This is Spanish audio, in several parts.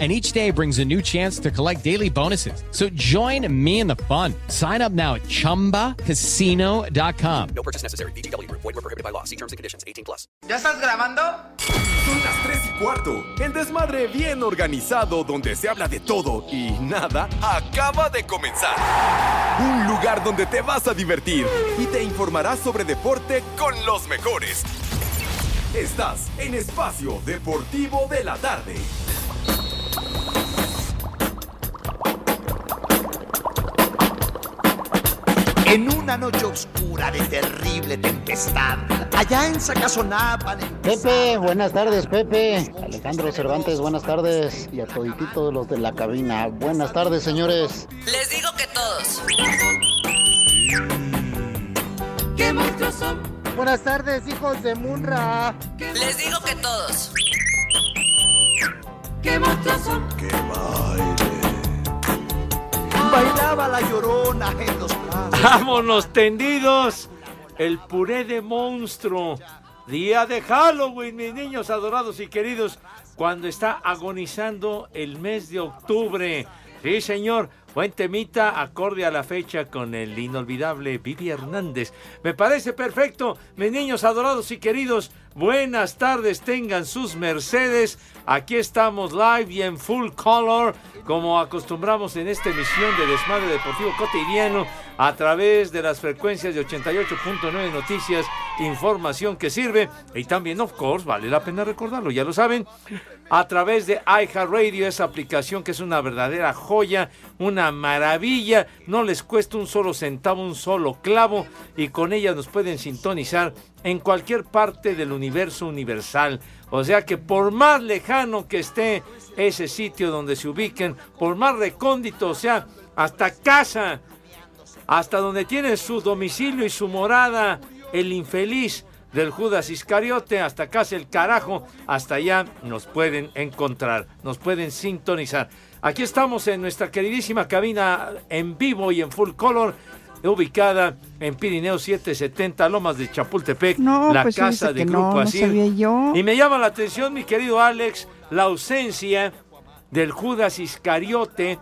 and each day brings a new chance to collect daily bonuses. So join me in the fun. Sign up now at ChumbaCasino.com. No purchase necessary. BGW. Void were prohibited by law. See terms and conditions. 18 plus. ¿Ya estás grabando? Son las 3 y cuarto. El desmadre bien organizado donde se habla de todo y nada acaba de comenzar. Un lugar donde te vas a divertir y te informarás sobre deporte con los mejores. Estás en Espacio Deportivo de la Tarde. En una noche oscura de terrible tempestad, allá en Sacazonapan. Pepe, buenas tardes, Pepe. Alejandro Cervantes, buenas tardes. Y a todititos los de la cabina, buenas tardes, señores. Les digo que todos. ¡Qué monstruos son! Buenas tardes, hijos de Munra. Les digo que todos. ¡Qué monstruos son! ¡Qué baile! Bailaba la llorona en los. ¡Vámonos tendidos! El puré de monstruo. Día de Halloween, mis niños adorados y queridos, cuando está agonizando el mes de octubre. Sí, señor. Buen temita, acorde a la fecha con el inolvidable Vivi Hernández. Me parece perfecto, mis niños adorados y queridos. Buenas tardes, tengan sus mercedes. Aquí estamos live y en full color, como acostumbramos en esta emisión de Desmadre Deportivo Cotidiano, a través de las frecuencias de 88.9 Noticias, información que sirve. Y también, of course, vale la pena recordarlo, ya lo saben, a través de iHeartRadio, esa aplicación que es una verdadera joya, una maravilla, no les cuesta un solo centavo, un solo clavo, y con ella nos pueden sintonizar en cualquier parte del universo universal. O sea que por más lejano que esté ese sitio donde se ubiquen, por más recóndito, o sea, hasta casa, hasta donde tiene su domicilio y su morada, el infeliz del Judas Iscariote, hasta casa el carajo, hasta allá nos pueden encontrar, nos pueden sintonizar. Aquí estamos en nuestra queridísima cabina en vivo y en full color ubicada en Pirineo 770, Lomas de Chapultepec, No, la pues casa de Grupo no, no sabía yo. Y me llama la atención, mi querido Alex, la ausencia del Judas Iscariote.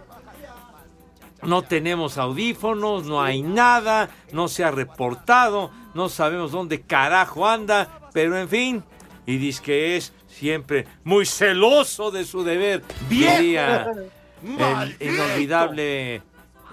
No tenemos audífonos, no hay nada, no se ha reportado, no sabemos dónde carajo anda, pero en fin, y dice que es siempre muy celoso de su deber. Diría el inolvidable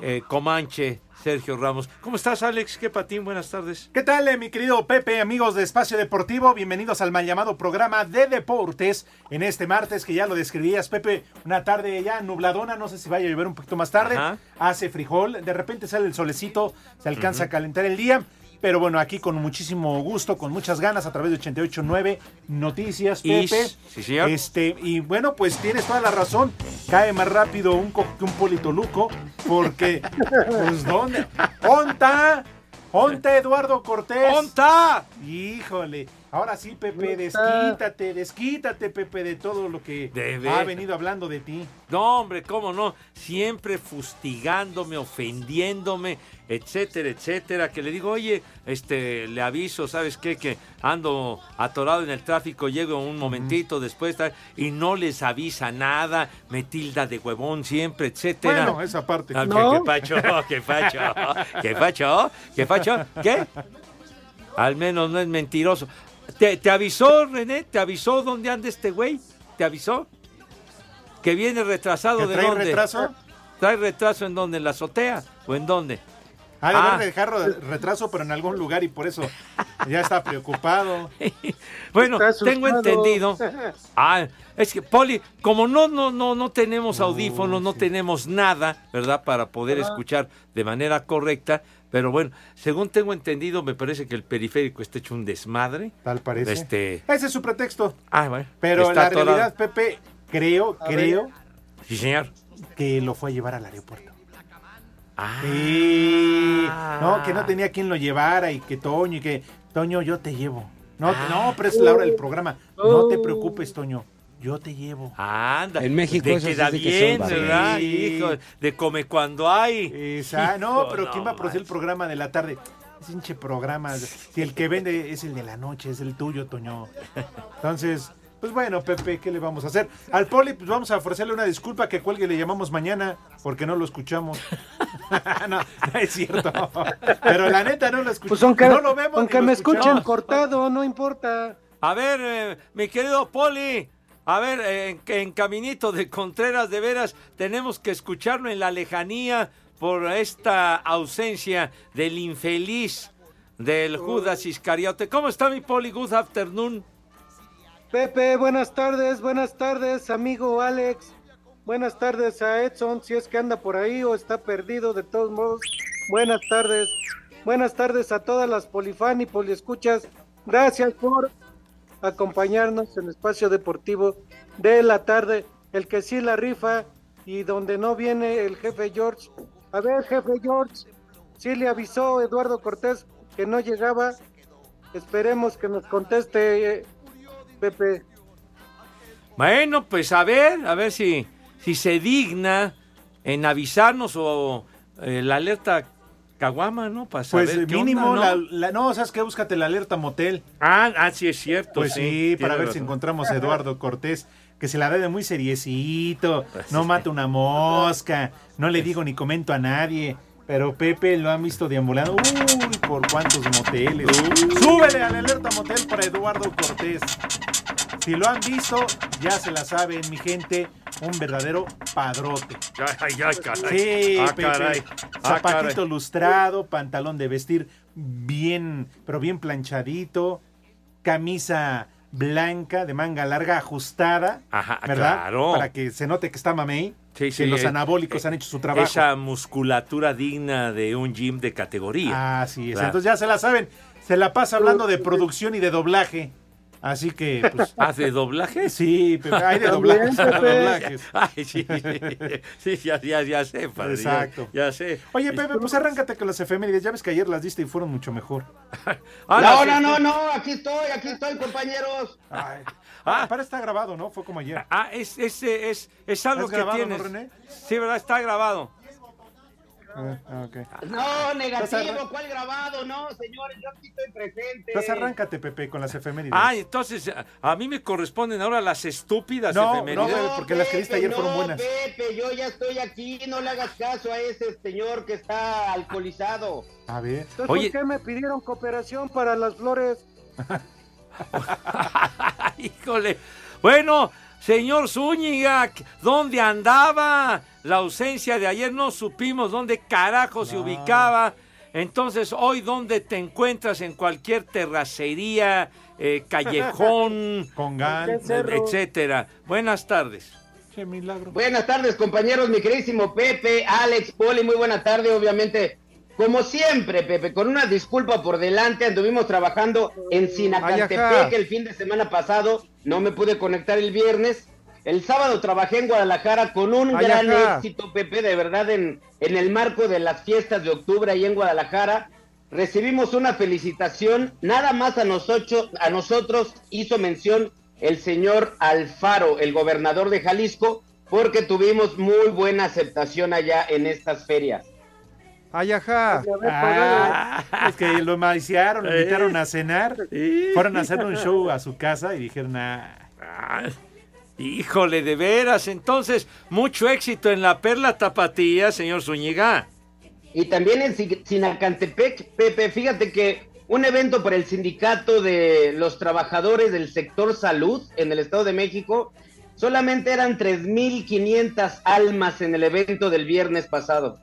eh, Comanche Sergio Ramos. ¿Cómo estás, Alex? ¿Qué patín? Buenas tardes. ¿Qué tal, eh, mi querido Pepe, amigos de Espacio Deportivo? Bienvenidos al mal llamado programa de deportes en este martes que ya lo describías, Pepe. Una tarde ya nubladona, no sé si vaya a llover un poquito más tarde. Ajá. Hace frijol, de repente sale el solecito, se alcanza a calentar el día. Pero bueno, aquí con muchísimo gusto, con muchas ganas, a través de 88.9 Noticias, Is, Pepe. sí, señor. Este, y bueno, pues tienes toda la razón. Cae más rápido un coco que un polito luco, porque, pues, ¿dónde? ¡Onta! ¡Onta, Eduardo Cortés! ¡Onta! Híjole. Ahora sí, Pepe, desquítate, desquítate, Pepe, de todo lo que De ha venido hablando de ti. No, hombre, cómo no. Siempre fustigándome, ofendiéndome, etcétera, etcétera. Que le digo, oye, este, le aviso, ¿sabes qué? Que ando atorado en el tráfico, llego un momentito después, y no les avisa nada, me tilda de huevón siempre, etcétera. Bueno, esa parte. Ah, ¿qué- No. ¿Qué pacho? ¿Qué pacho? ¿Qué pacho? ¿Qué pacho? ¿Qué? Al menos no es mentiroso. ¿Te, te avisó, René? ¿Te avisó dónde anda este güey? ¿Te avisó? ¿Que viene retrasado ¿Que de trae dónde? retraso? ¿Trae retraso en dónde? ¿En la azotea? ¿O en dónde? Ha de Ah. dejado retraso, pero en algún lugar y por eso ya está preocupado. Bueno, Está tengo entendido. Ah, es que, Poli, como no, no, no, no tenemos audífonos, no tenemos nada, ¿verdad? Para poder Ah. escuchar de manera correcta. Pero bueno, según tengo entendido, me parece que el periférico está hecho un desmadre. Tal parece. Este. Ese es su pretexto. Ah, bueno. Pero está la realidad, Pepe, creo, A creo Sí, señor. que lo fue a llevar al aeropuerto. Ah. Sí. No, que no tenía quien lo llevara y que Toño y que Toño yo te llevo. No, no, pero es la hora del programa. No te preocupes, Toño. Yo te llevo. Anda. En México Te eso sí queda bien, ¿verdad? Sí. Hijo, de come cuando hay. Esa- no, Hijo, pero ¿quién va a producir el programa de la tarde? Es hinche programa. Si el que vende es el de la noche, es el tuyo, Toño. Entonces, pues bueno, Pepe, ¿qué le vamos a hacer? Al Poli, pues vamos a ofrecerle una disculpa que cuelgue le llamamos mañana porque no lo escuchamos. no, no es cierto. Pero la neta no lo escuchamos. Pues aunque, no lo vemos. aunque lo me escuchen escuchamos. cortado, no importa. A ver, eh, mi querido Poli, a ver, en, en Caminito de Contreras, de veras, tenemos que escucharlo en la lejanía por esta ausencia del infeliz del Judas Iscariote. ¿Cómo está mi Poli? Good afternoon. Pepe, buenas tardes, buenas tardes, amigo Alex. Buenas tardes a Edson, si es que anda por ahí o está perdido, de todos modos. Buenas tardes. Buenas tardes a todas las polifan y poliescuchas. Gracias por acompañarnos en el espacio deportivo de la tarde. El que sí la rifa y donde no viene el jefe George. A ver, jefe George, sí le avisó Eduardo Cortés que no llegaba. Esperemos que nos conteste, eh, Pepe. Bueno, pues a ver, a ver si, si se digna en avisarnos o eh, la alerta Caguama, ¿no? Para Pues saber qué mínimo, onda, la, ¿no? la- no, ¿sabes qué? Búscate la alerta motel. Ah, ah, sí es cierto. Pues sí, para ver si encontramos a Eduardo Cortés, que se la da de muy seriecito, no mata una mosca, no le digo ni comento a nadie. Pero Pepe lo han visto deambulando. Uy, por cuántos moteles. Súbele a la alerta motel para Eduardo Cortés. Si lo han visto, ya se la saben, mi gente. Un verdadero padrote. Ay, ay, caray. Sí, Ah, Pepe. caray. Ah, Zapatito caray. lustrado, pantalón de vestir bien, pero bien planchadito, camisa blanca de manga larga ajustada, Ajá, ¿verdad? claro. Para que se note que está mamey, Sí, que sí, los eh, anabólicos han hecho su trabajo. Esa musculatura digna de un gym de categoría. Así es. Claro. Entonces ya se la saben. Se la pasa hablando de producción y de doblaje. Así que, pues. ¿Ah, de doblaje? Sí, Pepe, hay de doblajes. hay de Pepe. doblajes. Ay, sí, sí, sí, ya, ya, ya sé, padre, Exacto. Ya, sé. Oye, Pepe, pues arráncate con las efemérides. Ya ves que ayer las diste y fueron mucho mejor. Ahora No, no, no, no, aquí estoy, aquí estoy, compañeros. Ay. Ah. Para está grabado, ¿no? Fue como ayer. Ah, es, es, es, es algo ¿Has que grabado, tienes. no, René? Sí, ¿verdad? Está grabado. Ah. No, negativo, ¿cuál grabado? No, señores, yo aquí estoy presente. Entonces arráncate, Pepe, con las efemérides. Ah, entonces a, mí me corresponden ahora las estúpidas No, efemérides. no, porque las que viste ayer fueron no, buenas. Pepe, yo ya estoy aquí, no le hagas caso a ese señor que está alcoholizado. A ver. Entonces, Oye. ¿por qué me pidieron cooperación para las flores? Híjole. Bueno, señor Zúñiga, ¿dónde andaba? La ausencia de ayer no supimos dónde carajo se ubicaba. Entonces, hoy, ¿dónde te encuentras? En cualquier terracería, eh, callejón, Con gan. ¿Qué cerro? etcétera. Buenas tardes. Che, milagro. Buenas tardes, compañeros, mi queridísimo Pepe, Alex, Poli, muy buena tarde, obviamente. Como siempre, Pepe, con una disculpa por delante, anduvimos trabajando en Sinacantepec el fin de semana pasado, no me pude conectar el viernes. El sábado trabajé en Guadalajara con un Ay, gran éxito, Pepe, de verdad, en, en el marco de las fiestas de octubre ahí en Guadalajara. Recibimos una felicitación, nada más a nosotros, a nosotros hizo mención el señor Alfaro, el gobernador de Jalisco, porque tuvimos muy buena aceptación allá en estas ferias. Ay, ajá. Ah, es que lo maiciaron, lo invitaron a cenar. Fueron a hacer un show a su casa y dijeron, ah, Ah, híjole, de veras. Entonces, mucho éxito en la Perla Tapatía, señor Zúñiga. Y también en Sin- Sinacantepec, Pepe, fíjate que un evento para el sindicato de los trabajadores del sector salud en el Estado de México, solamente eran 3.500 almas en el evento del viernes pasado.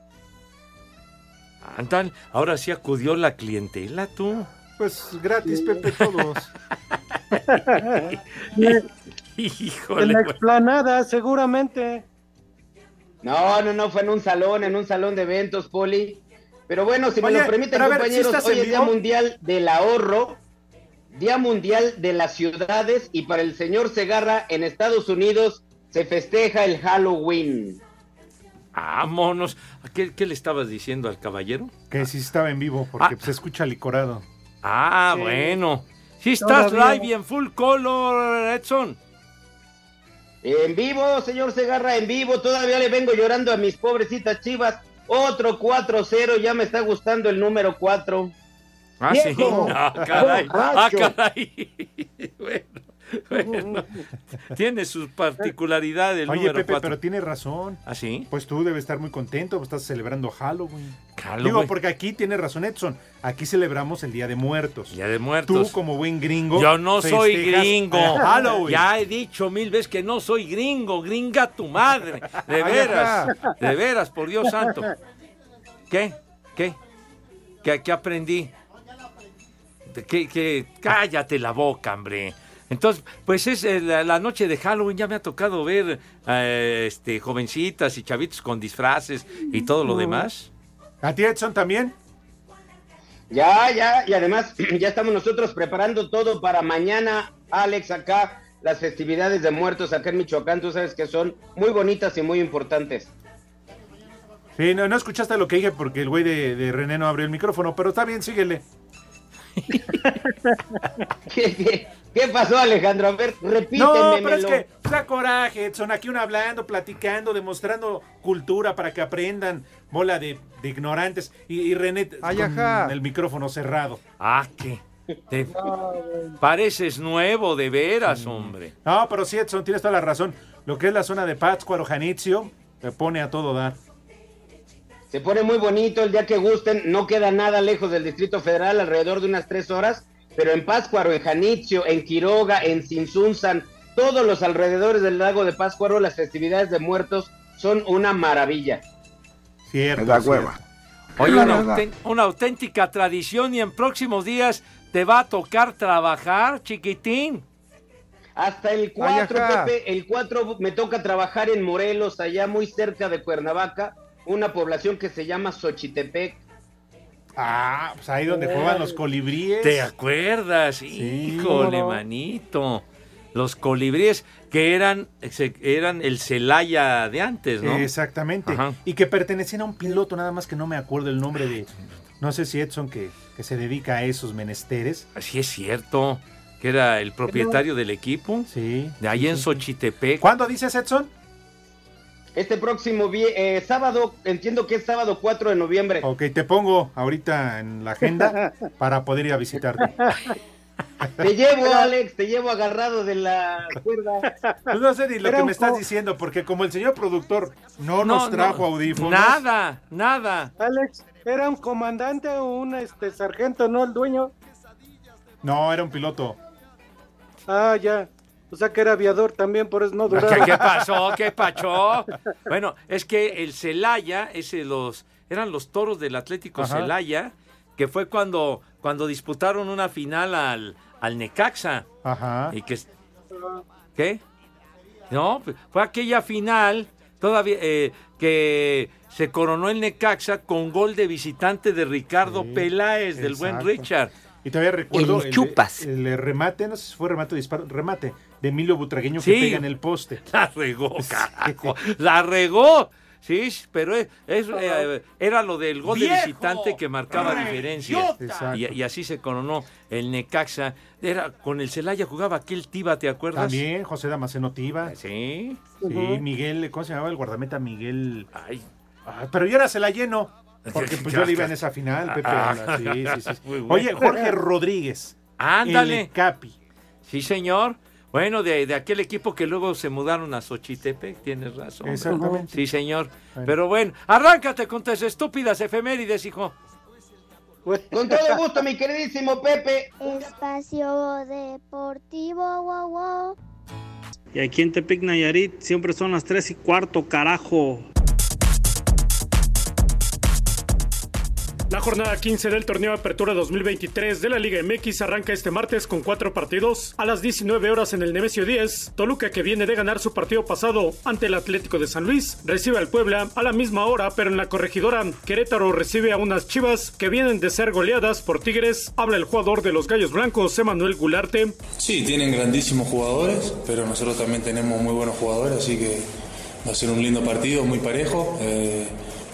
Andan, ahora sí acudió la clientela, tú. pues gratis, Pepe, todos. En la explanada, seguramente. No, no, no, fue en un salón, en un salón de eventos, Poli. Pero bueno, si me Oye, lo permiten, pero a ver, ¿sí compañeros, hoy es Día? Mundial del Ahorro, Día Mundial de las Ciudades, y para el señor Segarra, en Estados Unidos, se festeja el Halloween. Vámonos. ¿Qué, qué le estabas diciendo al caballero? Que sí estaba en vivo, porque Ah. se escucha licorado. Ah, Sí. bueno. Sí estás Todavía. live y en full color, Edson. En vivo, señor Segarra, en vivo. Todavía le vengo llorando a mis pobrecitas chivas. Otro 4-0, ya me está gustando el número 4. Ah, sí. Ah, caray. Ah, caray. Bueno, bueno. Tiene su particularidad el Oye, número Pepe, 4. pero tiene razón. ¿Ah, sí? Pues tú debes estar muy contento, estás celebrando Halloween. Halloween. Digo, porque aquí tiene razón Edson. Aquí celebramos el Día de Muertos. Día de Muertos. Tú, como buen gringo. Yo no soy gringo. Halloween. Ya he dicho mil veces que no soy gringo. Gringa tu madre. De veras. De veras, por Dios santo. ¿Qué? ¿Qué? ¿Qué, qué aprendí? ¿De ¿Qué, qué? Cállate la boca, hombre. Entonces, pues es eh, la, la noche de Halloween. Ya me ha tocado ver eh, este, jovencitas y chavitos con disfraces y todo lo demás. ¿A ti, Edson, también? Ya, ya, y además ya estamos nosotros preparando todo para mañana, Alex, acá, las festividades de muertos acá en Michoacán, tú sabes que son muy bonitas y muy importantes. Sí, no, no escuchaste lo que dije porque el güey de, de René no abrió el micrófono, pero está bien, síguele. ¿Qué, qué, qué pasó, Alejandro? A ver, repíteme. No, pero es que da coraje, Edson, aquí uno hablando, platicando, demostrando cultura para que aprendan, bola de, de ignorantes. Y, y René Ay, con ajá. el micrófono cerrado. Ah, ¿qué? Te pareces nuevo, de veras, hombre. No, pero sí, Edson, tienes toda la razón. Lo que es la zona de Pátzcuaro, Janitzio, me pone a todo dar. Se pone muy bonito el día que gusten, no queda nada lejos del Distrito Federal, alrededor de unas tres horas, pero en Pátzcuaro, en Janitzio, en Quiroga, en Sinsunzan, todos los alrededores del lago de Pátzcuaro, las festividades de muertos son una maravilla. Cierto. Da cierto. hueva. Oye, La una, una auténtica tradición y en próximos días te va a tocar trabajar, chiquitín. Hasta el 4, Pepe, el 4 me toca trabajar en Morelos, allá muy cerca de Cuernavaca, una población que se llama Xochitepec. Ah, pues ahí donde juegan los colibríes. ¿Te acuerdas? Híjole, no. manito. Los colibríes que eran, eran el Celaya de antes, ¿no? Exactamente. Ajá. Y que pertenecían a un piloto, nada más que no me acuerdo el nombre de. No sé si Edson, que, que se dedica a esos menesteres. Así es cierto. Que era el propietario del equipo. Sí. De ahí en Xochitepec. ¿Cuándo dices, Edson? Este próximo eh, sábado, entiendo que es sábado 4 de noviembre. Ok, te pongo ahorita en la agenda para poder ir a visitarte. Te llevo, Alex, te llevo agarrado de la cuerda. Pues no sé ni lo Era que me estás diciendo, porque como el señor productor no, No, nos trajo no, audífonos. Nada, nada. Alex, ¿era un comandante o un este, sargento, no el dueño? No, era un piloto. Ah, ya. O sea que era aviador también, por eso no duraba. ¿Qué, qué pasó? ¿Qué pasó? Bueno, es que el Celaya, ese los, eran los toros del Atlético Ajá. Celaya, que fue cuando, cuando disputaron una final al, al Necaxa. Ajá. Y que, ¿Qué? No, fue aquella final todavía eh, que se coronó el Necaxa con gol de visitante de Ricardo Peláez, del buen. Richard. Y todavía recuerdo El chupas. el, remate, no sé si fue remate o disparo, remate de Emilio Butragueño Sí. que pega en el poste. La regó, carajo. La regó. Sí, pero es, es, eh, era lo del gol de visitante que marcaba diferencia. Y, y así se coronó el Necaxa. Era con el Celaya jugaba aquel Tiba, ¿te acuerdas? También José Damasceno Tiva. Sí. Sí, Ujú. Miguel, ¿cómo se llamaba el guardameta? Miguel. Ay. Ah, pero yo era se la lleno. Porque pues yo le iba en esa final, Pepe. Ah, Sí, sí, sí. Oye, Jorge Rodríguez. Ándale. El Capi. Sí, señor. Bueno, de, de aquel equipo que luego se mudaron a Xochitepec, tienes razón. Exactamente. Sí, señor. Bueno. Pero bueno, arráncate con tus estúpidas efemérides, hijo. Con todo gusto, mi queridísimo Pepe. Espacio Deportivo, wow, wow. Y aquí en Tepic Nayarit siempre son las 3 y cuarto, carajo. La jornada 15 del torneo Apertura 2023 de la Liga MX arranca este martes con cuatro partidos. A las 19 horas en el Nemesio 10, Toluca, que viene de ganar su partido pasado ante el Atlético de San Luis, recibe al Puebla a la misma hora, pero en la corregidora, Querétaro recibe a unas chivas que vienen de ser goleadas por Tigres. Habla el jugador de los Gallos Blancos, Emanuel Gularte. Sí, tienen grandísimos jugadores, pero nosotros también tenemos muy buenos jugadores, así que va a ser un lindo partido, muy parejo. Eh,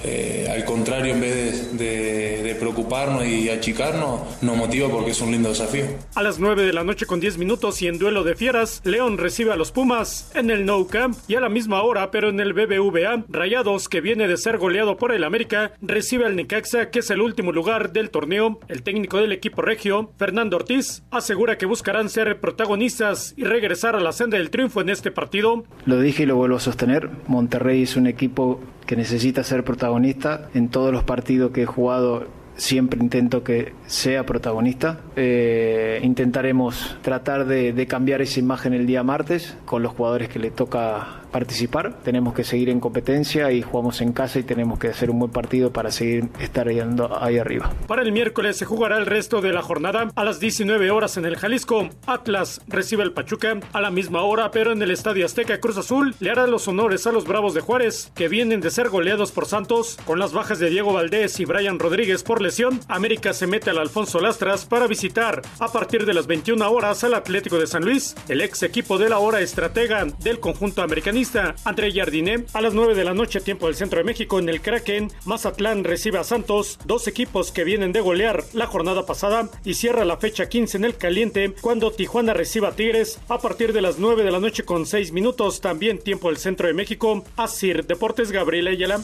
eh, al contrario, en vez de, de- de preocuparnos y achicarnos, nos motiva porque es un lindo desafío. A las 9 de la noche con 10 minutos y en duelo de fieras, León recibe a los Pumas en el No Camp y a la misma hora, pero en el BBVA, Rayados, que viene de ser goleado por el América, recibe al Necaxa, que es el último lugar del torneo. El técnico del equipo regio, Fernando Ortiz, asegura que buscarán ser protagonistas y regresar a la senda del triunfo en este partido. Lo dije y lo vuelvo a sostener. Monterrey es un equipo que necesita ser protagonista. En todos los partidos que he jugado siempre intento que sea protagonista. Eh, intentaremos tratar de, de cambiar esa imagen el día martes con los jugadores que le toca participar. Tenemos que seguir en competencia y jugamos en casa y tenemos que hacer un buen partido para seguir estar ando- ahí arriba. Para el miércoles se jugará el resto de la jornada a las 19 horas en el Jalisco. Atlas recibe al Pachuca a la misma hora, pero en el Estadio Azteca Cruz Azul le hará los honores a los Bravos de Juárez, que vienen de ser goleados por Santos. Con las bajas de Diego Valdés y Brian Rodríguez por lesión, América se mete al Alfonso Lastras para visitar a partir de las 21 horas al Atlético de San Luis, el ex equipo de la hora estratega del conjunto americanista, André Jardiné. A las 9 de la noche, tiempo del centro de México, en el Kraken, Mazatlán recibe a Santos, dos equipos que vienen de golear la jornada pasada y cierra la fecha 15 en el caliente cuando Tijuana reciba a Tigres a partir de las 9 de la noche con 6 minutos, también tiempo del centro de México. Asir Deportes Gabriel Ayala.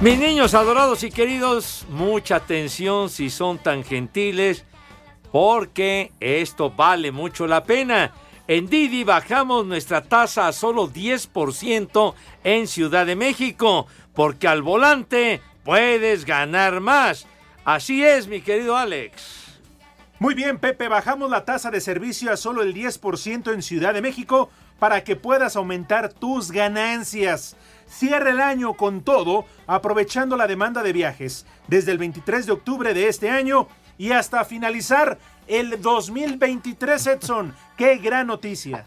Mis niños adorados y queridos, mucha atención si son tan gentiles, porque esto vale mucho la pena. En Didi bajamos nuestra tasa a solo 10% en Ciudad de México, porque al volante puedes ganar más. Así es, mi querido Alex. Muy bien, Pepe, bajamos la tasa de servicio a solo el 10% en Ciudad de México para que puedas aumentar tus ganancias. Cierra el año con todo, aprovechando la demanda de viajes desde el 23 de octubre de este año y hasta finalizar el 2023, Edson. ¡Qué gran noticia!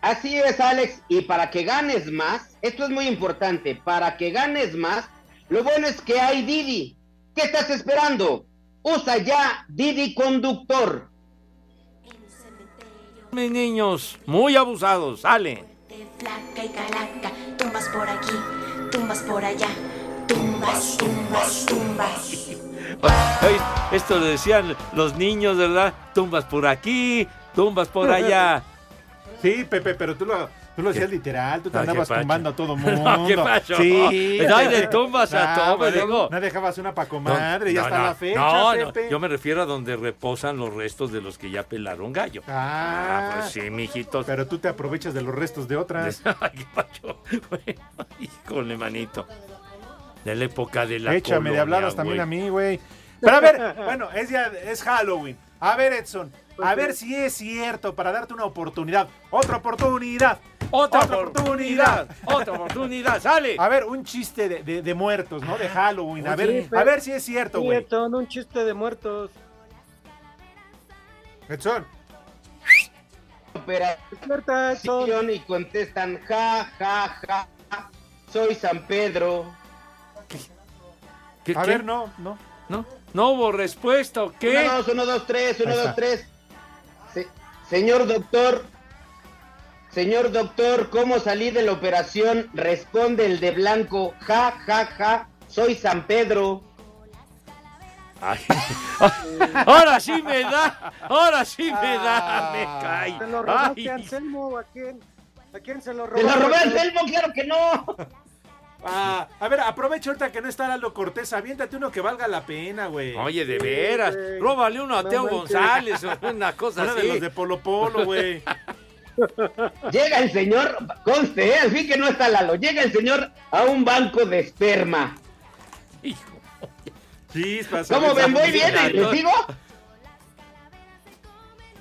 Así es, Alex. Y para que ganes más, esto es muy importante, para que ganes más, lo bueno es que hay Didi. ¿Qué estás esperando? Usa ya Didi Conductor. Mis niños, muy abusados, sale. Y calaca, tumbas por aquí, tumbas por allá. Tumbas, tumbas, tumbas. Ay, esto lo decían los niños, ¿verdad? Tumbas por aquí, tumbas por allá. Sí, Pepe, pero tú lo, tú lo decías literal, tú te Ah, ¿qué andabas tumbando a todo No, mundo. ¿qué pacho? Sí. Ay, de tumbas a Ah, todo, digo. No dejabas una pa' comadre, ya No, está no, la fecha, No, no, yo me refiero a donde reposan los restos de los que ya pelaron gallo. Ah, pues sí, mijitos. Pero tú te aprovechas de los restos de otras. Ay, qué pacho. Bueno, híjole, manito. De la época de la Échame de colonia, habladas también a mí, güey. Pero a ver, bueno, es, ya, es Halloween. A ver, Edson, a ver si es cierto para darte una oportunidad. Otra oportunidad. Otra oportunidad. Otra oportunidad. Sale. A ver, un chiste de, de- de muertos, ¿no? De Halloween. A ver, a ver si es cierto, güey. Un chiste de muertos. Edson. Operación y contestan ja, ja, ja. Soy San Pedro. ¿Qué, A qué? ver, no, no. No, no hubo respuesta, ¿o qué? Uno, dos, uno, dos, tres, uno, dos, tres. Se- señor doctor, señor doctor, ¿cómo salí de la operación? Responde el de blanco, ja, ja, ja, soy San Pedro. Ay. Ahora sí me da, ahora sí me da, me cae. ¿Se lo robaste a Anselmo? ¿A quién? ¿A quién se lo robó? ¿Se lo robé a Anselmo? Claro que no. Ah, a ver, aprovecha ahorita que no está Lalo Cortés. Aviéntate uno que valga la pena, güey. Oye, de veras, róbale uno a No Teo manches. González o una cosa Uno así. de los de Polo Polo, güey. Llega el señor, conste, ¿eh? al fin que no está Lalo, llega el señor a un banco de esperma. Chispas. ¿Cómo ven? Muy bien, ¿les digo?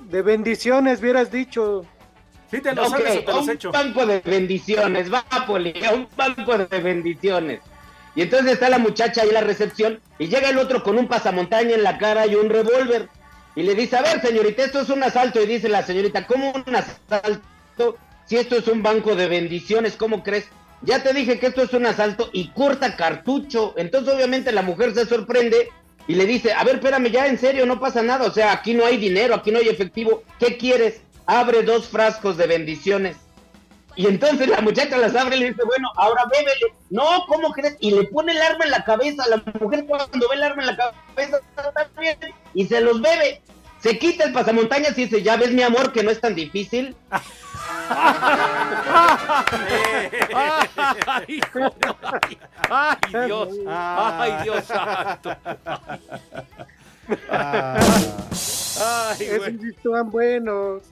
De bendiciones, hubieras dicho. Sí, te Ok, a un banco de bendiciones, va Poli, a un banco de bendiciones. Y entonces está la muchacha ahí en la recepción y llega el otro con un pasamontaña en la cara y un revólver. Y le dice, a ver señorita, esto es un asalto. Y dice la señorita, ¿cómo un asalto? Si esto es un banco de bendiciones, ¿cómo crees? ya te dije que esto es un asalto y corta cartucho. Entonces obviamente la mujer se sorprende y le dice, a ver, espérame, ya en serio, no pasa nada. O sea, aquí no hay dinero, aquí no hay efectivo. ¿Qué quieres? Abre dos frascos de bendiciones. Y entonces la muchacha las abre y le dice, bueno, ahora bébele. No, ¿cómo crees? Y le pone el arma en la cabeza. La mujer cuando ve el arma en la cabeza está bien, y se los bebe. Se quita el pasamontañas y dice, ya ves mi amor que no es tan difícil. Ay, ay, ay, Dios, ay, Dios santo. Ay, Esos sí están buenos.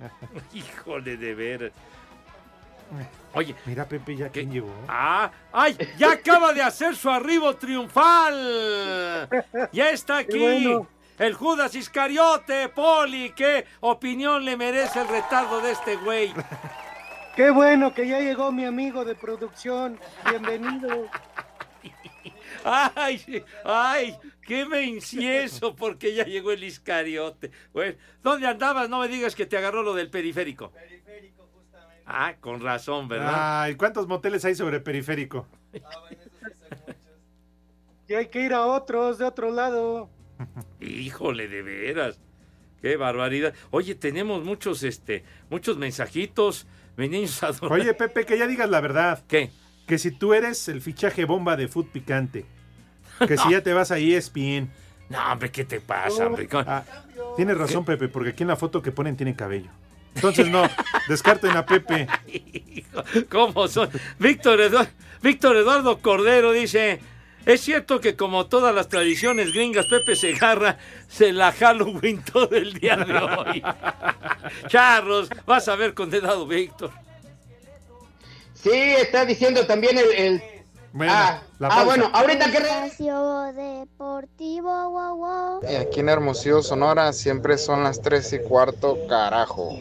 Híjole, de ver. Oye, mira Pepe ya quién llegó. Ah, ay, ya acaba de hacer su arribo triunfal. Ya está aquí. bueno. El Judas Iscariote, Poli, ¿qué opinión le merece el retardo de este güey? Qué bueno que ya llegó mi amigo de producción. Bienvenido. Ay, ay, qué me incieso porque ya llegó el Iscariote. Bueno, ¿dónde andabas? No me digas que te agarró lo del periférico. Ah, con razón, ¿verdad? Ay, ¿cuántos moteles hay sobre periférico? Y hay que ir a otros de otro lado. Híjole, de veras. Qué barbaridad. Oye, tenemos muchos, este, muchos mensajitos. Mis niños. Oye, Pepe, que ya digas la verdad. ¿Qué? Que si tú eres el fichaje bomba de Food Picante, que si ya te vas a E ESPN. No, hombre, ¿qué te pasa, hombre? Ah, tienes razón, Pepe, porque aquí en la foto que ponen tienen cabello. Entonces no, descarten a Pepe. ¿Cómo son? Víctor, Edu- Víctor Eduardo Cordero dice, es cierto que como todas las tradiciones gringas, Pepe Segarra se la Halloween todo el día de hoy. Charros, vas a ver condenado Víctor. Sí, está diciendo también el... el- ah, la ah, bueno, ahorita que... Deportivo, wow, wow. Y aquí en Hermosillo, Sonora, siempre son las 3 y cuarto, carajo.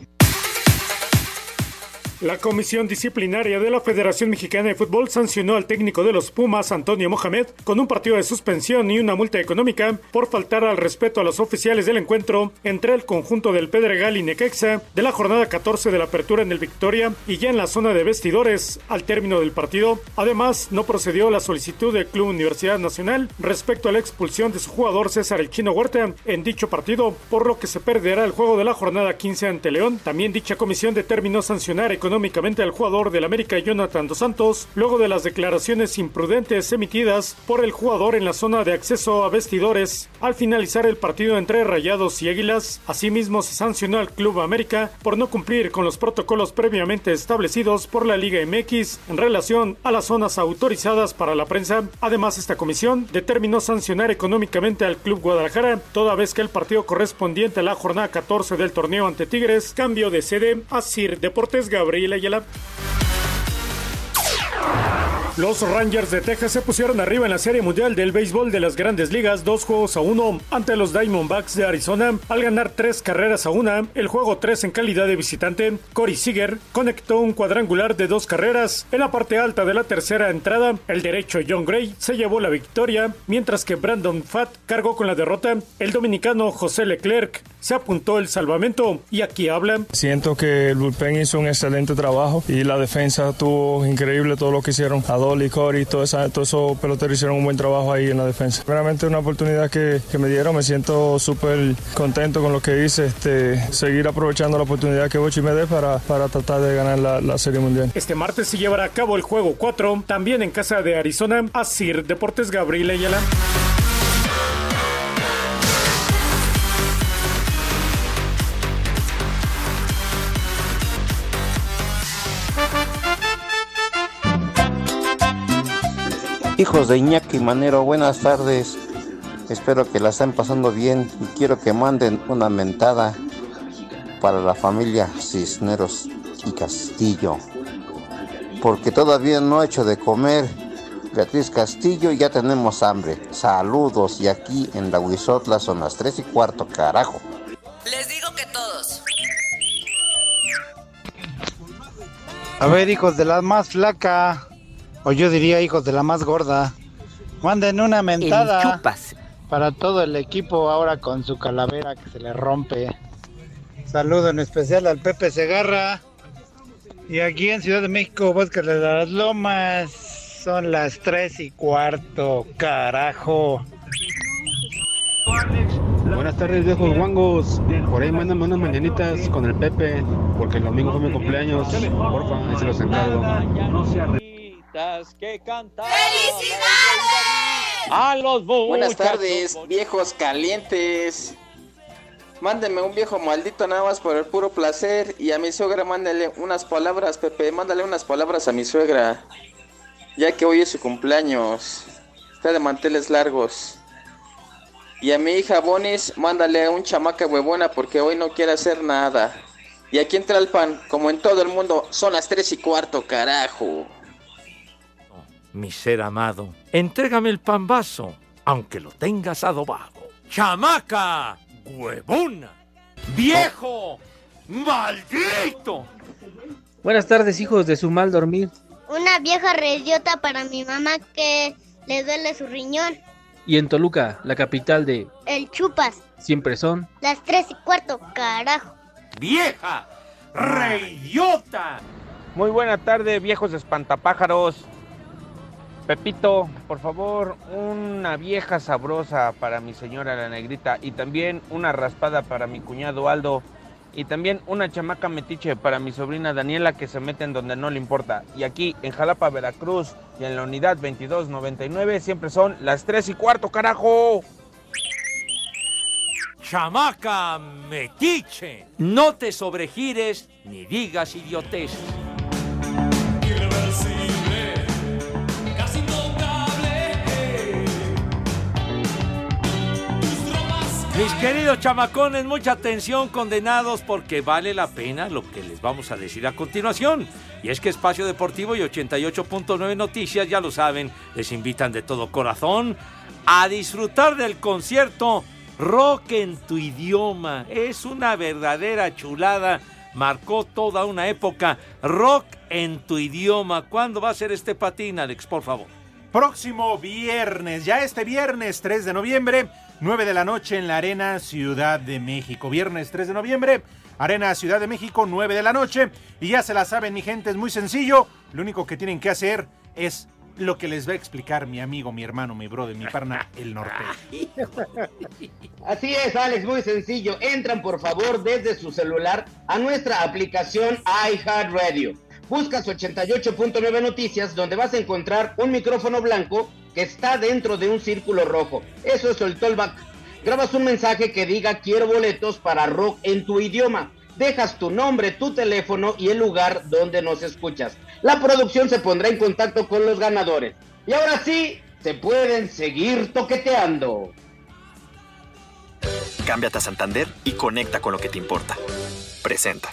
La Comisión Disciplinaria de la Federación Mexicana de Fútbol sancionó al técnico de los Pumas, Antonio Mohamed, con un partido de suspensión y una multa económica por faltar al respeto a los oficiales del encuentro entre el conjunto del Pedregal y Necaxa de la jornada 14 de la apertura en el Victoria y ya en la zona de vestidores al término del partido. Además, no procedió la solicitud del Club Universidad Nacional respecto a la expulsión de su jugador César El Chino Huerta en dicho partido, por lo que se perderá el juego de la jornada 15 ante León. También dicha comisión determinó sancionar económicamente al jugador del América Jonathan Dos Santos luego de las declaraciones imprudentes emitidas por el jugador en la zona de acceso a vestidores al finalizar el partido entre Rayados y Águilas. Asimismo se sancionó al Club América por no cumplir con los protocolos previamente establecidos por la Liga MX en relación a las zonas autorizadas para la prensa. Además esta comisión determinó sancionar económicamente al Club Guadalajara toda vez que el partido correspondiente a la jornada 14 del torneo ante Tigres cambió de sede a Sir Deportes Gabriel Ayala. Los Rangers de Texas se pusieron arriba en la Serie Mundial del Béisbol de las Grandes Ligas, dos juegos a uno ante los Diamondbacks de Arizona. Al ganar tres carreras a una, el juego 3 en calidad de visitante, Corey Seager conectó un cuadrangular de dos carreras. En la parte alta de la tercera entrada, el derecho John Gray se llevó la victoria, mientras que Brandon Fatt cargó con la derrota. El dominicano José Leclerc se apuntó el salvamento y aquí habla. Siento que el bullpen hizo un excelente trabajo y la defensa tuvo increíble todo lo que hicieron. Todo esa- todos esos peloteros hicieron un buen trabajo ahí en la defensa. Realmente una oportunidad que, me dieron, me siento súper contento con lo que hice, este, seguir aprovechando la oportunidad que Bochi me dé para, para tratar de ganar la, la Serie Mundial. Este martes se llevará a cabo el juego 4, también en casa de Arizona, a Sir Deportes Gabriel Ayala. Hijos de Iñaki Manero, buenas tardes. Espero que la estén pasando bien y quiero que manden una mentada para la familia Cisneros y Castillo. Porque todavía no he hecho de comer. Beatriz Castillo, ya tenemos hambre. Saludos y aquí en la Huizotla son las 3 y cuarto, carajo. Les digo que todos. A ver, hijos de la más flaca, o yo diría hijos de la más gorda, manden una mentada para todo el equipo ahora con su calavera que se le rompe. Saludo en especial al Pepe Segarra Y aquí en Ciudad de México, Bosques de las Lomas, son las tres y cuarto, carajo. Buenas tardes, viejos guangos. Por ahí mándame unas mañanitas con el Pepe, porque el domingo fue mi cumpleaños. Porfa, ahí se los encargo. Que A los Buenas tardes, viejos calientes. Mándenme un viejo maldito nada más por el puro placer. Y a mi suegra mándale unas palabras, Pepe. Mándale unas palabras a mi suegra. Ya que hoy es su cumpleaños. Está de manteles largos. Y a mi hija Bonis, mándale un chamaca huevona porque hoy no quiere hacer nada. Y aquí en Tralpan, como en todo el mundo, son las tres y cuarto, carajo. Mi ser amado, entrégame el pambazo, aunque lo tengas adobado. ¡Chamaca! ¡Huevona! ¡Viejo! ¡Maldito! Buenas tardes, hijos de su mal dormir. Una vieja reyota para mi mamá que le duele su riñón. Y en Toluca, la capital de El chupas. siempre son. Las tres y cuarto, carajo. ¡Vieja! ¡Reyota! Muy buena tarde, viejos espantapájaros. Pepito, por favor, una vieja sabrosa para mi señora la negrita y también una raspada para mi cuñado Aldo y también una chamaca metiche para mi sobrina Daniela que se mete en donde no le importa. Y aquí en Jalapa, Veracruz y en la unidad 2299 siempre son las 3 y cuarto, carajo. ¡Chamaca metiche! No te sobregires ni digas idiotez. Mis queridos chamacones, mucha atención, condenados, porque vale la pena lo que les vamos a decir a continuación. Y es que Espacio Deportivo y 88.9 Noticias, ya lo saben, les invitan de todo corazón a disfrutar del concierto Rock en tu idioma. Es una verdadera chulada. Marcó toda una época. Rock en tu idioma. ¿Cuándo va a ser este patín, Alex? Por favor. Próximo viernes, ya este viernes 3 de noviembre, 9 de la noche en la Arena Ciudad de México. Viernes 3 de noviembre, Arena Ciudad de México, 9 de la noche. Y ya se la saben, mi gente, es muy sencillo. Lo único que tienen que hacer es lo que les va a explicar mi amigo, mi hermano, mi brother, mi parna, el norte. Así es, Alex, muy sencillo. Entran por favor desde su celular a nuestra aplicación iHeartRadio. Buscas 88.9 Noticias donde vas a encontrar un micrófono blanco que está dentro de un círculo rojo. Eso es el tollback. Grabas un mensaje que diga quiero boletos para rock en tu idioma. Dejas tu nombre, tu teléfono y el lugar donde nos escuchas. La producción se pondrá en contacto con los ganadores. Y ahora sí, se pueden seguir toqueteando. Cámbiate a Santander y conecta con lo que te importa. Presenta.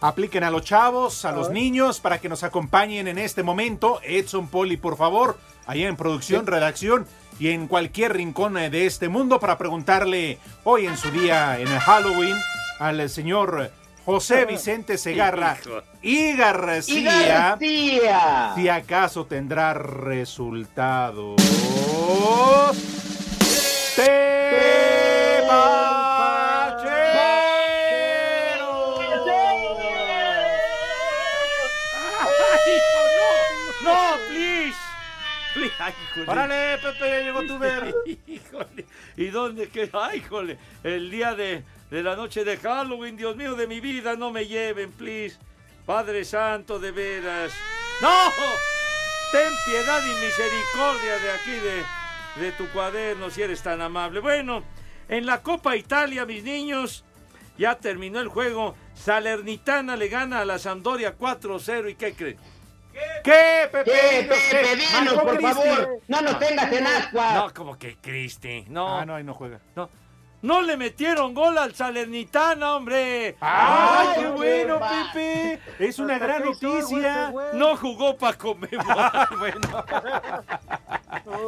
Apliquen a los chavos, a los niños, para que nos acompañen en este momento. Edson Poli, por favor, allá en producción, redacción y en cualquier rincón eh, de este mundo para preguntarle hoy en su día, en el Halloween, al señor José Vicente Segarra y García, Y García. si acaso tendrá resultados. ¡No, please! Please, ay, híjole. ¡Órale, Pepe, ya llegó tu ver! Híjole, ¿y dónde queda? ¡Ay, híjole! El día de, de la noche de Halloween, Dios mío de mi vida, no me lleven, please. Padre Santo, de veras. ¡No! Ten piedad y misericordia de aquí, de, de tu cuaderno, si eres tan amable. Bueno, en la Copa Italia, mis niños, ya terminó el juego. Salernitana le gana a la Sampdoria 4-0. ¿Y qué creen? ¿Qué, Pepe? ¿Qué, Pepe? Dinos, por favor. No nos tengas en ascuas. No, como que Cristi. No. Ah, no, ahí no juega. No. No le metieron gol al Salernitana, hombre. ¡Ay, qué bueno, Pepe! Es una ¿Hasta gran noticia. No jugó Paco Memo. bueno.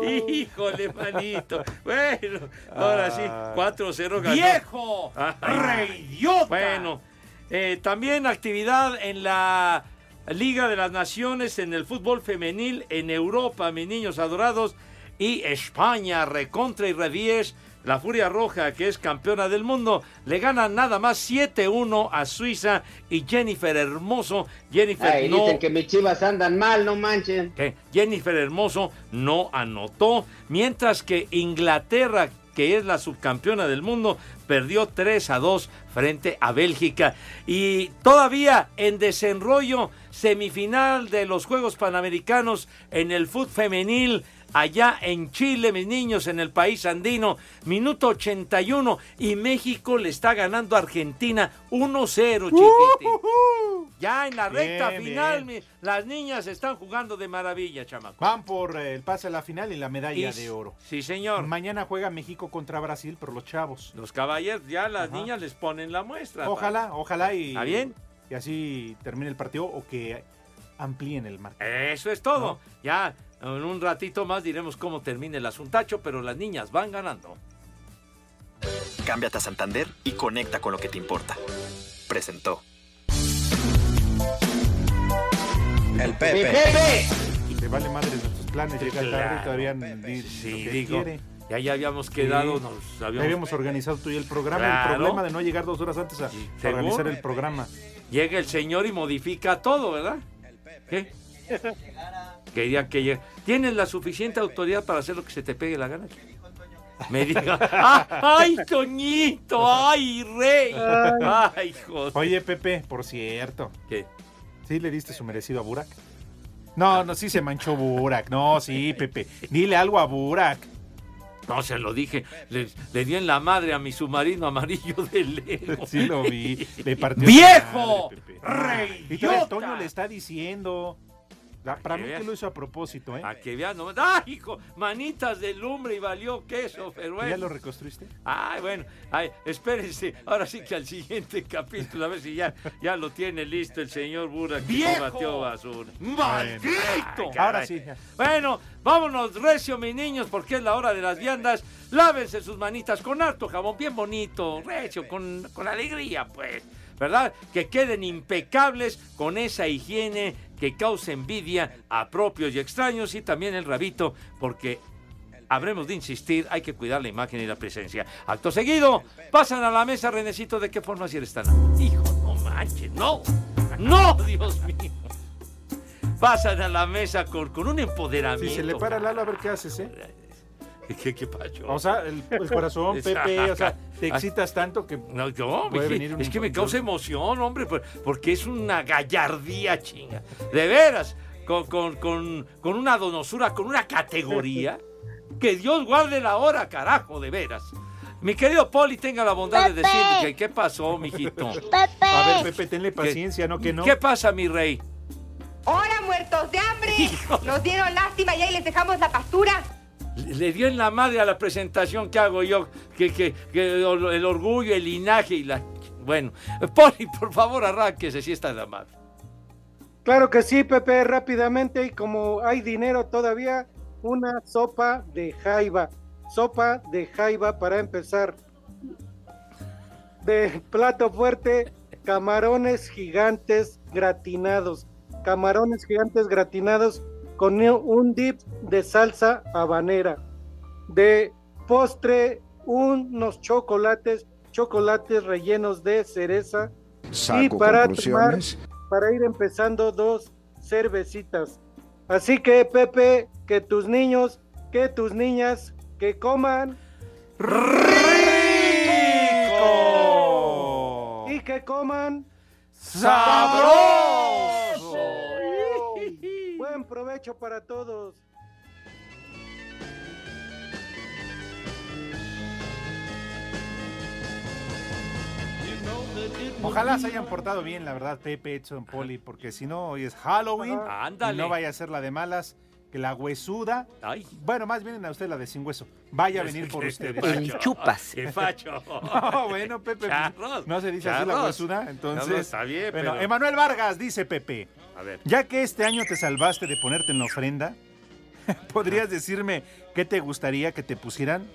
Híjole, manito. Bueno, ahora sí, 4-0 ganó. ¡Viejo! Ay, ¡Reidiota! Bueno, eh, también actividad en la Liga de las Naciones en el fútbol femenil en Europa, mis niños adorados. Y España, recontra y revies. La Furia Roja, que es campeona del mundo, le gana nada más 7-1 a Suiza y Jennifer Hermoso. Jennifer Ay, no dicen que mis chivas andan mal, no manchen. Jennifer Hermoso no anotó, mientras que Inglaterra, que es la subcampeona del mundo, perdió 3 a 2 frente a Bélgica. Y todavía en desenrollo, semifinal de los Juegos Panamericanos en el fútbol femenil. Allá en Chile, mis niños, en el país andino, minuto 81 y México le está ganando a Argentina 1-0, chiquitín. Ya en la recta Bien, final, bien. mi- las niñas están jugando de maravilla, chamaco. Van por eh, el pase a la final y la medalla Y- de oro. Sí, señor. Mañana juega México contra Brasil, pero los chavos. Los caballeros, ya las niñas les ponen la muestra. Ojalá, ojalá y, ¿Está bien? Y así termine el partido o que amplíen el marco. Eso es todo. Ya en un ratito más diremos cómo termina el asuntacho, pero las niñas van ganando. Cámbiate a Santander y conecta con lo que te importa. Presentó. El Pepe. Te vale madre nuestros planes, llega tarde y Claro, todavía di- Sí, lo que digo, quiere. ya, ya habíamos quedado, Sí. nos Ya habíamos... habíamos organizado tú y el programa. Claro. El problema de no llegar dos horas antes a, organizar el programa. Llega el señor y modifica todo, ¿verdad? ¿Qué? Quería que llegue. ¿Tienes la suficiente autoridad para hacer lo que se te pegue la gana? Me diga, ¡Ah, ¡ay, Toñito! ¡Ay, rey! ¡Ay, joder! Oye, Pepe, por cierto. ¿Qué? ¿Sí le diste su merecido a Burak? No, no, sí se manchó Burak. No, sí, Pepe. Dile algo a Burak. No, se lo dije. Le, le di en la madre a mi submarino amarillo de Lego. Sí lo vi. Le partió ¡Viejo! madre. ¡Rey! Toño le está diciendo. La- Para que mí que veas. lo hizo a propósito, ¿eh? A que vean nomás. ¡Ay, hijo! Manitas de lumbre y valió queso, pero bueno. ¿Ya lo reconstruiste? Ay, bueno, ay, espérense, ahora sí que al siguiente capítulo, a ver si ya, ya lo tiene listo el señor Burak que ¡Viejo! batió basura. ¡Maldito! Ay, Ahora sí. Bueno, vámonos recio, mis niños, porque es la hora de las viandas. Lávense sus manitas con harto jabón, bien bonito, recio, con, con alegría, pues. ¿Verdad? Que queden impecables con esa higiene que causa envidia a propios y extraños y también el rabito, porque habremos de insistir, hay que cuidar la imagen y la presencia. Acto seguido, pasan a la mesa, Renecito, ¿de qué forma si eres tan? Hijo, no manches, no, no, Dios mío. Pasan a la mesa con, con un empoderamiento. Si se le para Lalo, a ver qué haces, ¿eh? ¿Qué, qué pacho? O sea, el, el corazón, Pepe, o sea, te excitas tanto que No, yo, puede venir un- es que me causa emoción, hombre, por- porque es una gallardía chinga. De veras, con, con, con, con una donosura, con una categoría. Que Dios guarde la hora, carajo, de veras. Mi querido Poli, tenga la bondad de decirle que qué pasó, mijito. Pepe. A ver, Pepe, tenle paciencia, ¿no? Que no. ¿Qué pasa, mi rey? ¡Hola, muertos de hambre! Nos dieron lástima y ahí les dejamos la pastura. Le dio en la madre a la presentación que hago yo, que, el, orgullo, el linaje y la... Bueno, Poli, por favor, arránquese si está de amable. Claro que sí, Pepe, rápidamente, y como hay dinero todavía, una sopa de jaiba. Sopa de jaiba para empezar. De plato fuerte, camarones gigantes gratinados. Camarones gigantes gratinados con un dip de salsa habanera. De postre, unos chocolates, chocolates rellenos de cereza. y para tomar, para ir empezando dos cervecitas. Así que Pepe, que tus niños, que tus niñas, que coman rico y que coman sabroso. Provecho para todos. Ojalá se hayan portado bien, la verdad, Pepe, Edson, Poli, porque si no, hoy es Halloween. Ándale. Y no vaya a ser la de malas. Que la huesuda, bueno, más bien a usted la de sin hueso, vaya a venir por ustedes. El chupas. ¡Qué facho! No, bueno, Pepe, Charros, no se dice así la huesuda, entonces... No, no, está bien, Bueno, pero- Emanuel Vargas dice Pepe, A ver. ya que este año te salvaste de ponerte en la ofrenda, ¿podrías decirme qué te gustaría que te pusieran?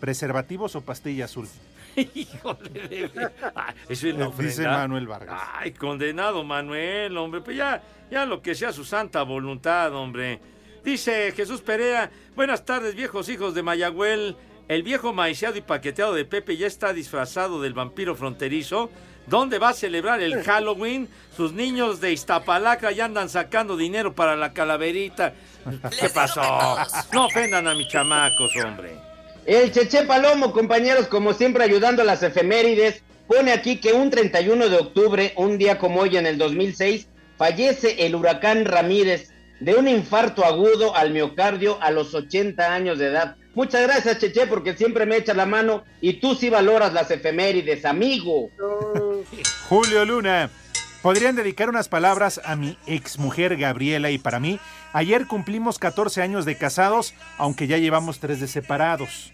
¿Preservativos o pastilla azul? Híjole, de Ah, eso es la Dice ofrenda. Manuel Vargas. Ay, condenado Manuel, hombre. Pues ya, ya lo que sea su santa voluntad, hombre. Dice Jesús Perea, buenas tardes, viejos hijos de Mayagüel. El viejo maiciado y paqueteado de Pepe ya está disfrazado del vampiro fronterizo. ¿Dónde va a celebrar el Halloween? Sus niños de Iztapalacra ya andan sacando dinero para la calaverita. ¿Qué pasó? No ofendan a mis chamacos, hombre. El Cheche Palomo, compañeros, como siempre ayudando a las efemérides, pone aquí que un 31 de octubre, un día como hoy en el 2006, fallece el huracán Ramírez de un infarto agudo al miocardio a los 80 años de edad. Muchas gracias, Cheche, porque siempre me echas la mano y tú sí valoras las efemérides, amigo. Julio Luna, ¿podrían dedicar unas palabras a mi exmujer Gabriela y para mí? Ayer cumplimos 14 años de casados, aunque ya llevamos 3 de separados.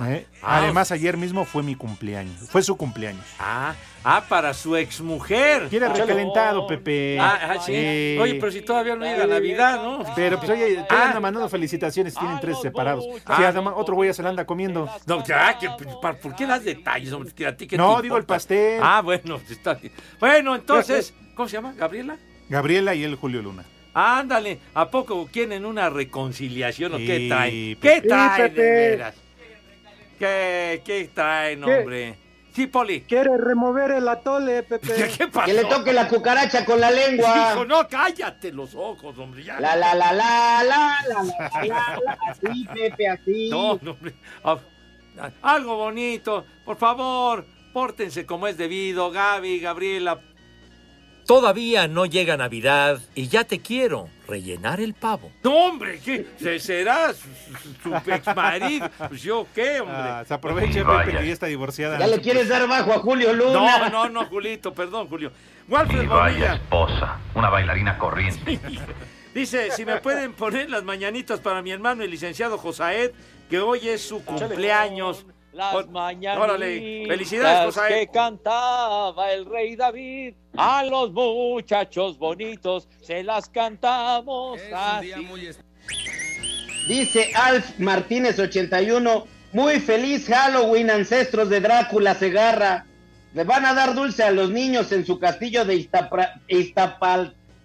¿Eh? Ah. Además, ayer mismo fue mi cumpleaños. Fue su cumpleaños. Ah, ah, para su exmujer. Quiere recalentado, Pepe. Ah, ah, sí. Eh, Oye, pero si todavía no llega Navidad, ¿no? Pero pues oye, te Ah. anda mandando felicitaciones, tienen tres separados. Ah. Sí, además, otro güey ya se la anda comiendo. No, ya, que, pues, ¿por qué das detalles, hombre? ¿A ti qué No, te digo el pastel. Ah, bueno, está bien. Bueno, entonces, ¿cómo se llama? ¿Gabriela? Gabriela y el Julio Luna. Ándale, ¿a poco quieren una reconciliación o qué traen? Pepe. ¿Qué traen, de veras? ¿Qué, qué traen, hombre? Sí, Poli. Quiere remover el atole, Pepe. ¿Qué pasó? Que le toque la cucaracha con la lengua. Hijo, no, cállate los ojos, hombre. Ya. La, la, la, la, la, la, la, la, así, Pepe, así. No, no, hombre. Ah, ah, algo bonito, por favor, pórtense como es debido. Gaby, Gabriela, Todavía no llega Navidad y ya te quiero rellenar el pavo. No, hombre, ¿qué? Se- ¿Será su, su, su exmarido? Pues yo qué, hombre. Ah, se aprovecha, Pepe, que ya está divorciada. Ya le quieres dar bajo a Julio No, Luna. no, no, Julito, perdón, Julio. Walfred Y vaya Bonilla esposa, una bailarina corriente. dice, si me pueden poner las mañanitas para mi hermano el licenciado Josaed, que hoy es su cumpleaños. Las Or- mañanitas Órale, felicidades, Josaed. que cantaba el rey David. A los muchachos bonitos se las cantamos así. Dice Alf Martínez 81, muy feliz Halloween, ancestros de Drácula Segarra. Le van a dar dulce a los niños en su castillo de Iztapra-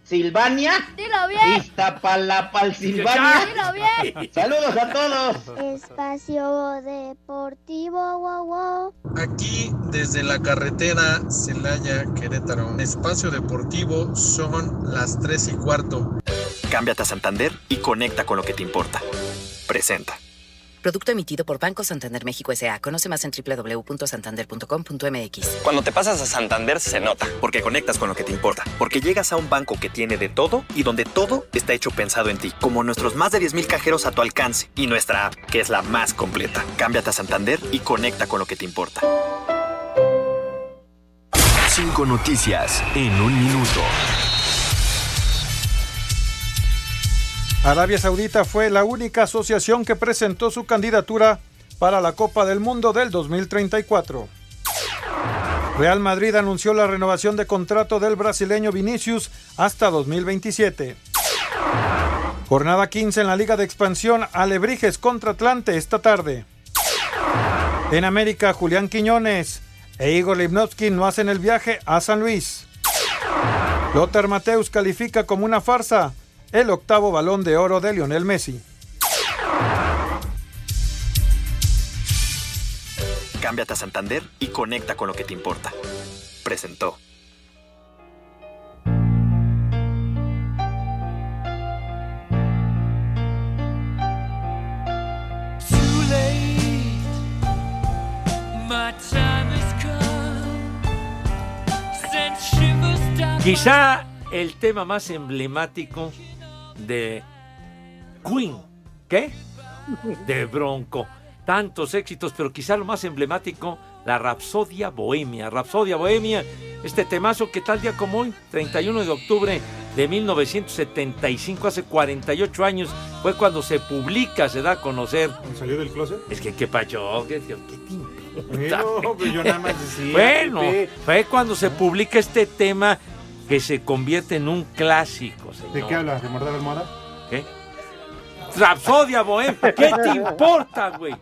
Iztapalsilvania. Dilo bien. Iztapalapalsilvania. Dilo bien. Saludos a todos. Espacio Deportivo, wow, wow. Aquí desde la carretera Celaya Querétaro, espacio deportivo, son las 3 y cuarto. Cámbiate a Santander y conecta con lo que te importa. Presenta. Producto emitido por Banco Santander México S.A. Conoce más en www.santander.com.mx. Cuando te pasas a Santander se nota, porque conectas con lo que te importa, porque llegas a un banco que tiene de todo y donde todo está hecho pensado en ti, como nuestros más de 10.000 cajeros a tu alcance y nuestra app, que es la más completa. Cámbiate a Santander y conecta con lo que te importa. Cinco noticias en un minuto. Arabia Saudita fue la única asociación que presentó su candidatura para la Copa del Mundo del 2034. Real Madrid anunció la renovación de contrato del brasileño Vinicius hasta 2027. Jornada 15 en la Liga de Expansión, Alebrijes contra Atlante esta tarde. En América, Julián Quiñones e Igor Lipnowski no hacen el viaje a San Luis. Lothar Mateus califica como una farsa el octavo balón de oro de Lionel Messi. Cámbiate a Santander y conecta con lo que te importa. Presentó. Too late, my time has come. Sent shivers down Quizá el tema más emblemático de Queen. ¿Qué? De Bronco. Tantos éxitos, pero quizá lo más emblemático, la Rapsodia Bohemia. Rapsodia Bohemia, este temazo que tal día como hoy, 31 de octubre, de 1975, hace 48 años, fue cuando se publica, se da a conocer. ¿Salió del closet? Es que qué pacho, qué, qué? Bueno, pues yo nada más decía. Bueno, fue cuando se publica este tema que se convierte en un clásico, señor. ¿De qué hablas? ¿De morder almohada? ¿Qué? Rapsodia Bohem, ¿qué te importa, güey?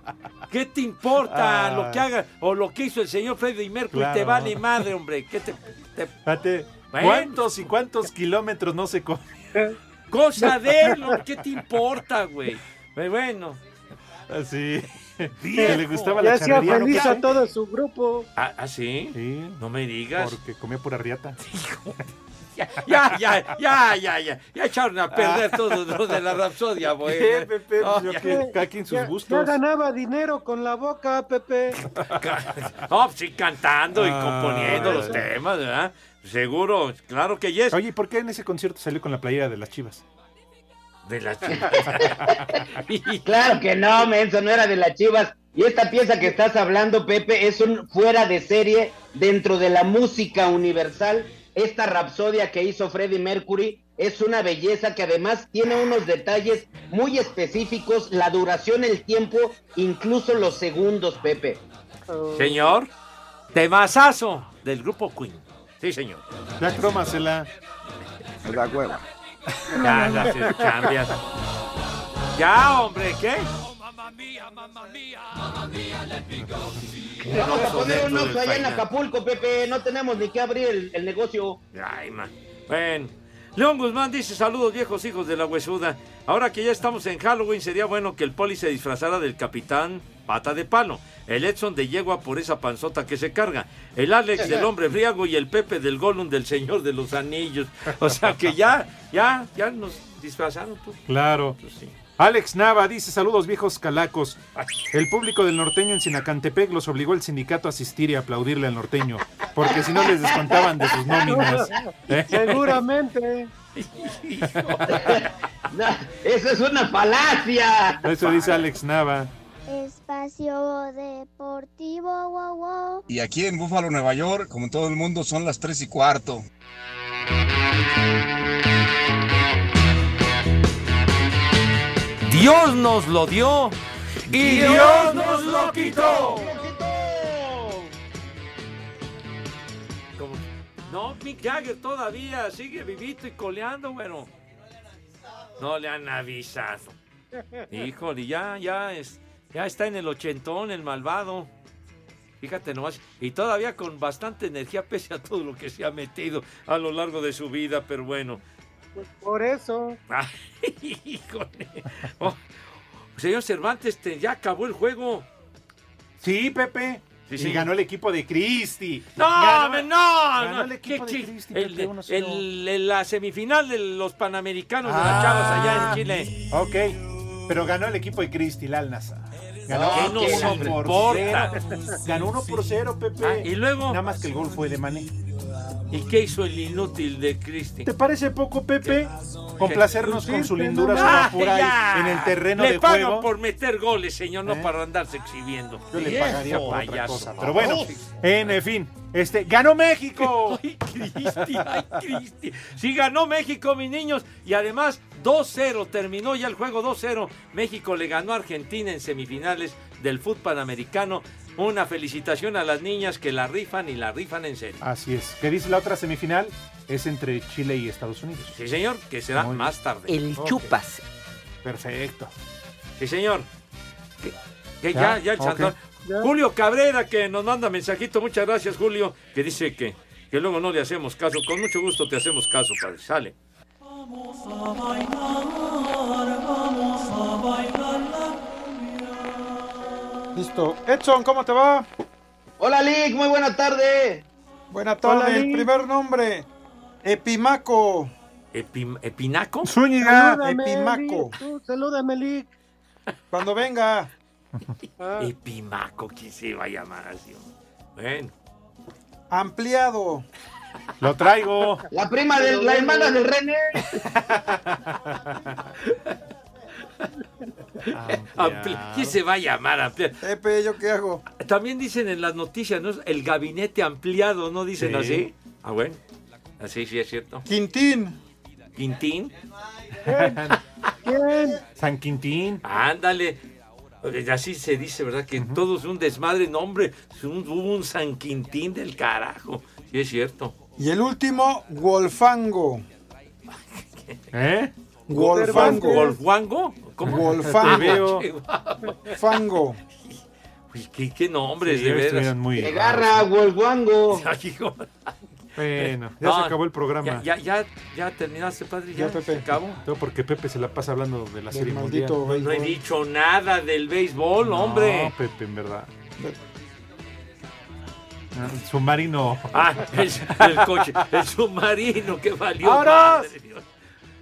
¿Qué te importa Ah. lo que haga o lo que hizo el señor Freddie Mercury? Claro. Te vale madre, hombre. ¿Qué te. ¿Cuántos y cuántos kilómetros no se comen? Cosa de él, ¿qué te importa, güey? Bueno. Así. Que le gustaba Ya la charrería. ¿no? feliz a todo su grupo. ¿Ah, ah, sí? No me digas. Porque comía pura riata. Ya, ya, ya, ya, ya, ya. Ya echaron a perder todo lo de la Rapsodia, güey. ¿Qué, Pepe? No, Yo ya. que- cada quien sus Ya, gustos. ya ganaba dinero con la boca, Pepe. No, sí, cantando y Ah, componiendo los temas, ¿verdad? Seguro, claro que yes. Oye, ¿y por qué en ese concierto salió con la playera de las chivas? De la Claro que no, menso, no era de las chivas. Y esta pieza que estás hablando, Pepe, es un fuera de serie dentro de la música universal. Esta rapsodia que hizo Freddie Mercury es una belleza que además tiene unos detalles muy específicos, la duración, el tiempo, incluso los segundos, Pepe. Señor, temazazo del grupo Queen. Sí, señor. Ya crómasela. La hueva. Ya, ya se cambias. Ya, hombre, ¿qué? Vamos a poner un oxo allá en Acapulco, Pepe. No tenemos ni que abrir el, el negocio. Ay, man. Bueno. León Guzmán dice, saludos viejos hijos de la huesuda. Ahora que ya estamos en Halloween, sería bueno que el poli se disfrazara del capitán pata de palo. El Edson de yegua por esa panzota que se carga. El Alex del hombre friago y el Pepe del Gollum del señor de los anillos. O sea que ya, ya, ya nos disfrazaron tú. Claro. Alex Nava dice saludos viejos calacos. El público del norteño en Sinacantepec los obligó el sindicato a asistir y aplaudirle al norteño, porque si no les descontaban de sus nóminas. ¿Eh? Seguramente. No, eso es una falacia. Eso dice Alex Nava. Espacio Deportivo, wow, wow. Y aquí en Búfalo, Nueva York, como en todo el mundo, son las 3 y cuarto. Dios nos lo dio y Dios nos lo quitó. Como- No, Mick Jagger todavía sigue vivito y coleando, bueno. No le han avisado. Híjole, ya, ya, es, ya está en el ochentón, el malvado. Fíjate nomás, y todavía con bastante energía pese a todo lo que se ha metido a lo largo de su vida, pero bueno. Pues por eso. Ay, híjole. Oh, señor Cervantes, te- ya acabó el juego. Sí, Pepe. Sí, y sí. ganó el equipo de Cristi. No, Ganó- no, ganó no. el equipo ¿Qué- de? Cristi, El- Pepe, 1-0. el- el- la semifinal de los Panamericanos de las Ah, Chavas allá en Chile. Ok, pero ganó el equipo de Cristi, el Alnasa. Ganó ¿Qué uno nos por importa? cero. Ganó 1 por 0, Pepe. Ah, y luego. Nada más que el gol fue de Mané. ¿Y qué hizo el inútil de Cristi? ¿Te parece poco, Pepe? Complacernos con su lindura Ah, pura ya. en el terreno Le de pagan juego. por meter goles, señor, no ¿Eh? para andarse exhibiendo. Yo le pagaría por otra payaso. cosa. Pero bueno, en fin, este, ganó México. Ay, Cristi, ay, Cristi. Sí ganó México, mis niños. Y además, 2-0. Terminó ya el juego 2-0. México le ganó a Argentina en semifinales del fútbol panamericano. Una felicitación a las niñas que la rifan y la rifan en serio. Así es. ¿Qué dice la otra semifinal? Es entre Chile y Estados Unidos. Sí, señor, que será Muy más tarde. El Ok. chupas. Perfecto. Sí, señor. Que, que Ya, ya, ya, el ok. chantón. Julio Cabrera, que nos manda mensajito. Muchas gracias, Julio. Que dice que, que luego no le hacemos caso. Con mucho gusto te hacemos caso, padre. Sale. Listo. Edson, ¿cómo te va? Hola, Lick, muy buena tarde. Buena tarde. Hola, el primer nombre, Epimaco. Epim- ¿Epinaco? Zúñiga, Salúdame, Epimaco. Lick, tú, salúdame, Lick. Cuando venga. Ah, Epimaco, ¿quién se va a llamar así? Bueno. Ampliado. Lo traigo. La prima de la hermana del René. ¿Quién se va a llamar ampliado? Pepe, ¿yo qué hago? También dicen en las noticias, ¿no? El gabinete ampliado, ¿no dicen Sí. así? Ah, bueno. Así sí es cierto. Quintín. Quintín. ¿Quién? San Quintín. Ándale. Así se dice, ¿verdad? Que todo es un desmadre. No, hombre, es un- hubo un San Quintín del carajo. Sí, es cierto. Y el último, Wolfango. ¿Eh? Wolfango. ¿Wolfango? ¿Cómo? Wolfango. Te veo. Fango. Uy, ¿qué, qué nombres, Sí, de veras. estuvieron muy ¡Que agarra, Wolfango! Bueno, ya No, se acabó el programa. Ya, ya, ya, ya terminaste, padre. Ya, Ya, Pepe. se acabó. Todo porque Pepe se la pasa hablando de la Del serie maldito mundial. No he dicho nada del béisbol, No, hombre. Pepe, en verdad. Ah, el submarino. Ah, el, el coche, el submarino que valió. Dios.